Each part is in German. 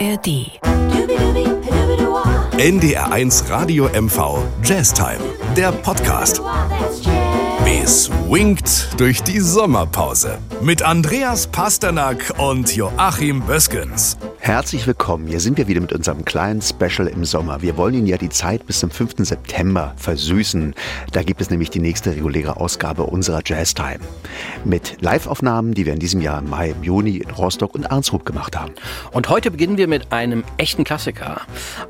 ARD. NDR1 Radio MV Jazztime, der Podcast. Es winkt durch die Sommerpause mit Andreas Pasternak und Joachim Böskens. Herzlich willkommen. Hier sind wir wieder mit unserem kleinen Special im Sommer. Wir wollen Ihnen ja die Zeit bis zum 5. September versüßen. Da gibt es nämlich die nächste reguläre Ausgabe unserer Jazztime. Mit Live-Aufnahmen, die wir in diesem Jahr im Mai, im Juni in Rostock und Arnsrup gemacht haben. Und heute beginnen wir mit einem echten Klassiker,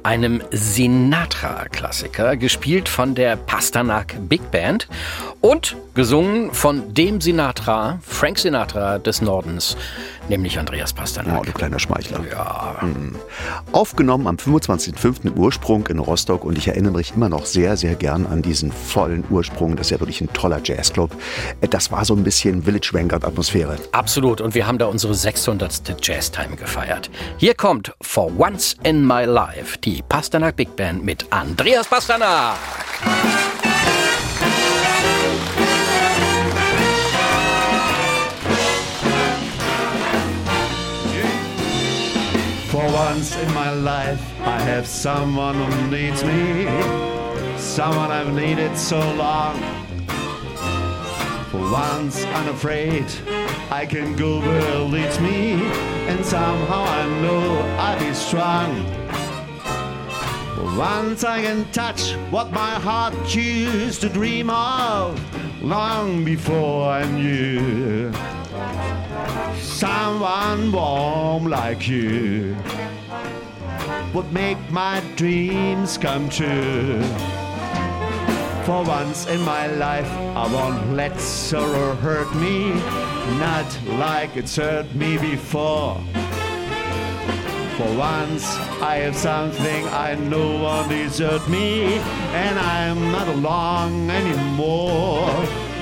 einem Sinatra-Klassiker, gespielt von der Pasternak Big Band und gesungen von dem Sinatra, Frank Sinatra des Nordens, nämlich Andreas Pasternak. Oh, du kleiner Schmeichler. Ja. Mhm. Aufgenommen am 25.05. im Ursprung in Rostock und ich erinnere mich immer noch sehr, sehr gern an diesen vollen Ursprung. Das ist ja wirklich ein toller Jazzclub. Äh, Das war so ein bisschen Village Vanguard Atmosphäre. Absolut. Und wir haben da unsere 600. Jazztime gefeiert. Hier kommt For Once in My Life die Pasternak Big Band mit Andreas Pasternak. Once in my life, I have someone who needs me, someone I've needed so long. For once, unafraid, I can go where it leads me, and somehow I know I'll be strong. For once, I can touch what my heart used to dream of long before I knew someone warm like you would make my dreams come true. For once in my life, I won't let sorrow hurt me, not like it's hurt me before. For once, I have something I know won't desert me, and I'm not alone anymore.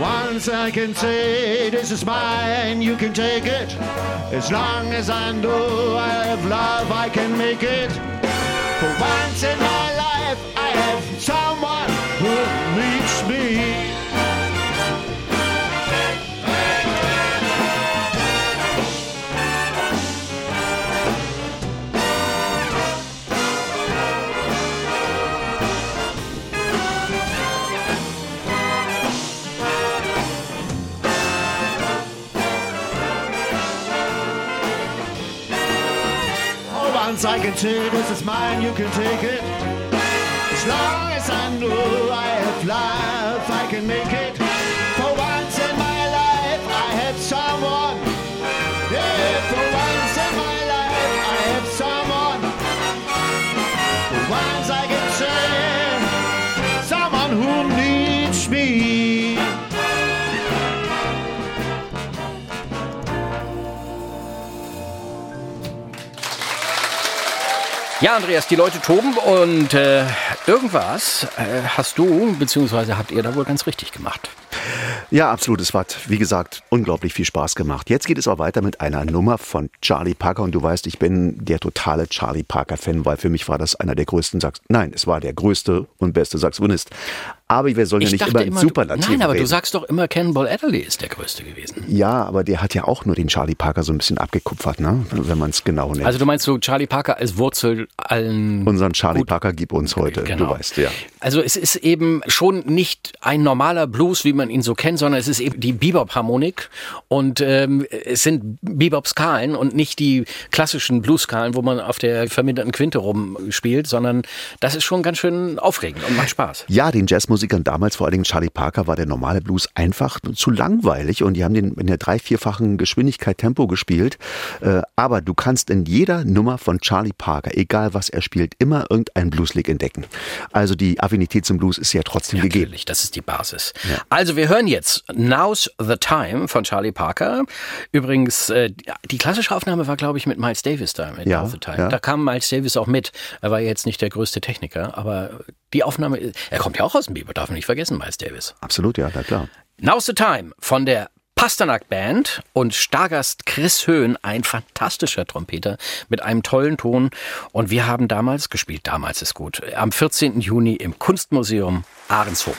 Once I can say this is mine, you can take it. As long as I know I have love, I can make it. For once in my life, I have someone who needs me. Once I can say this is mine, you can take it. As long as I know I have life, I can make it. For once in my life, I have someone. Yeah, for once in my life, I have someone. For once I can say, someone who needs me. Ja, Andreas, die Leute toben und äh, irgendwas äh, hast du, beziehungsweise habt ihr da wohl ganz richtig gemacht. Ja, absolut. Es hat, wie gesagt, unglaublich viel Spaß gemacht. Jetzt geht es auch weiter mit einer Nummer von Charlie Parker. Und du weißt, ich bin der totale Charlie Parker-Fan, weil für mich war das einer der größten Sax. Nein, es war der größte und beste Saxophonist. Aber wir sollen ja nicht immer in du, Superlativen Nein, aber reden. du sagst doch immer, Cannonball Adderley ist der größte gewesen. Ja, aber der hat ja auch nur den Charlie Parker so ein bisschen abgekupfert, ne? wenn man es genau nennt. Also du meinst so Charlie Parker als Wurzel allen... Unseren Charlie Gut. Parker gib uns heute, Genau. du weißt, ja. Also es ist eben schon nicht ein normaler Blues, wie man ihn so kennt, sondern es ist eben die Bebop-Harmonik und ähm, es sind Bebop-Skalen und nicht die klassischen Blues-Skalen, wo man auf der verminderten Quinte rumspielt, sondern das ist schon ganz schön aufregend und macht Spaß. Ja, den Jazzmusikern damals, vor allen Dingen Charlie Parker, war der normale Blues einfach zu langweilig und die haben den in der drei-, vierfachen Geschwindigkeit Tempo gespielt. Äh, aber du kannst in jeder Nummer von Charlie Parker, egal was er spielt, immer irgendein Blueslick entdecken. Also die Affinität zum Blues ist ja trotzdem gegeben. Natürlich, das ist die Basis. Also wir hören jetzt Now's the Time von Charlie Parker. Übrigens, äh, die klassische Aufnahme war, glaube ich, mit Miles Davis da mit Ja, ja. Da kam Miles Davis auch mit. Er war jetzt nicht der größte Techniker, aber die Aufnahme, er kommt ja auch aus dem Bieber, darf man nicht vergessen, Miles Davis. Absolut, ja, na klar. Now's the Time von der Pasternak Band und Stargast Chris Höhn, ein fantastischer Trompeter mit einem tollen Ton. Und wir haben damals gespielt, damals ist gut, am 14. Juni im Kunstmuseum Ahrenshoop.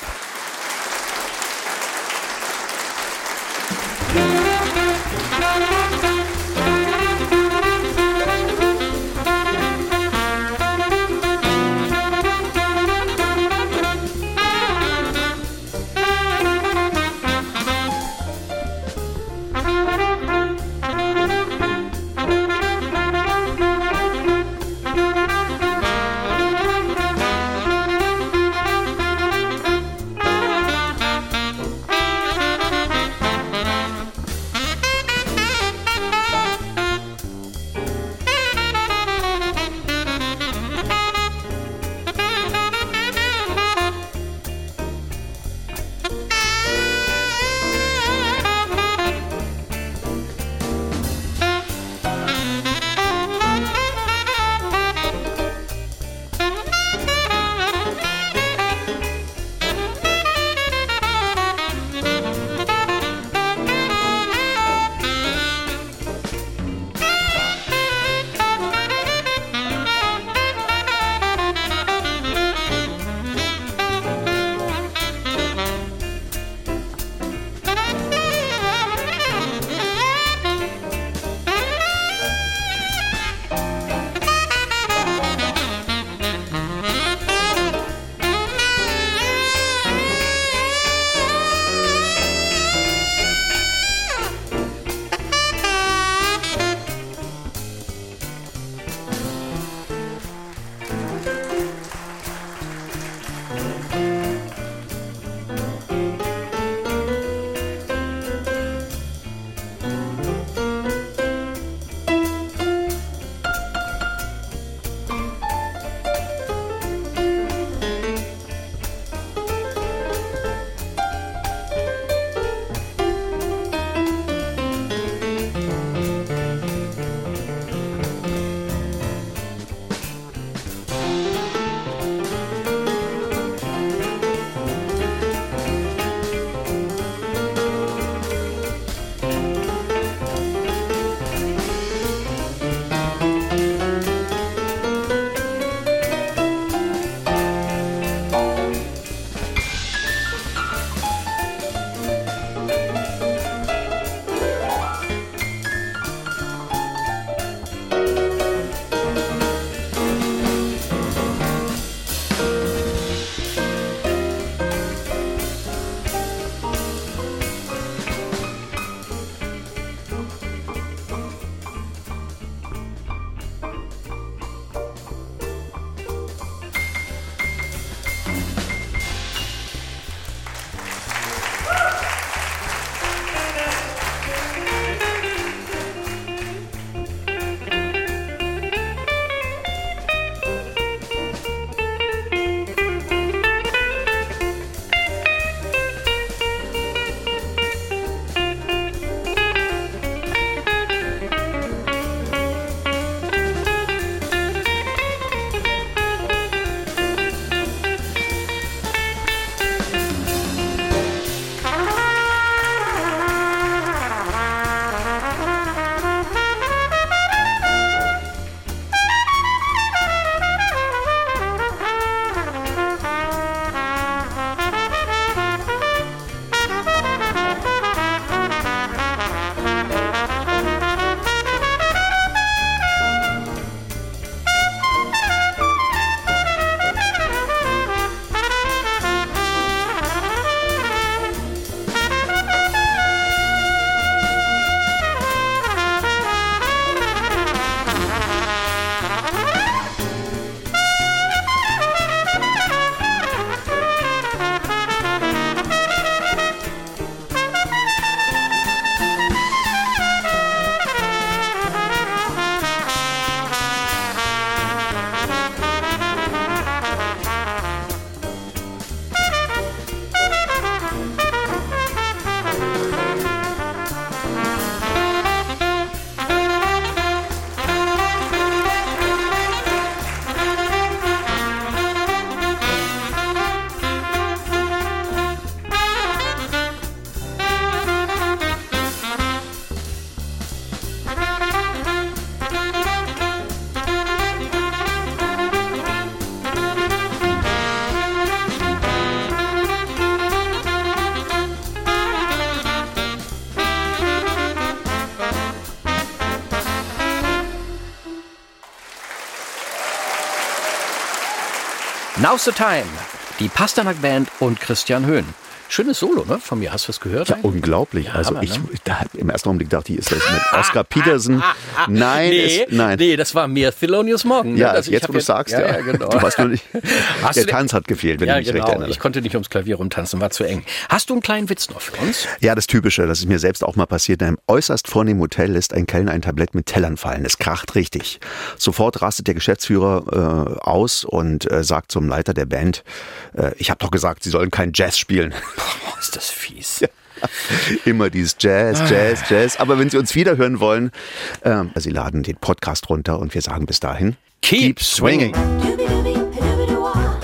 Now's the time. Die Pasternak Band und Christian Höhn. Schönes Solo, ne? Von mir. Hast du es gehört? Ja, eigentlich? unglaublich. Ja, also Hammer, ich, ne? da, im ersten Augenblick dachte ich, ist das mit Oscar Peterson? Nein, nee, es, nein. nee, das war mir Thelonious Morgan. ne? Ja, Das- ich jetzt wo du sagst, ja. ja, ja, genau. Du hast nur nicht, Hast der Tanz hat gefehlt, wenn ja, ich mich recht genau. erinnere. Ich konnte nicht ums Klavier rumtanzen, war zu eng. Hast du einen kleinen Witz noch für uns? Ja, das Typische, das ist mir selbst auch mal passiert. In einem äußerst vornehmen Hotel lässt ein Kellner ein Tablett mit Tellern fallen. Es kracht richtig. Sofort rastet der Geschäftsführer äh, aus und äh, sagt zum Leiter der Band, äh, ich habe doch gesagt, sie sollen kein Jazz spielen. Boah, ist das fies. Immer dieses Jazz, Jazz, Jazz. Aber wenn Sie uns wiederhören wollen, äh, Sie laden den Podcast runter und wir sagen bis dahin, Keep swinging.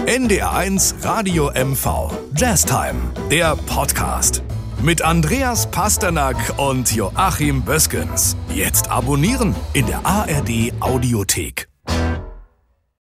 NDR1 Radio MV. Jazztime, der Podcast. Mit Andreas Pasternak und Joachim Böskens. Jetzt abonnieren in der ARD Audiothek.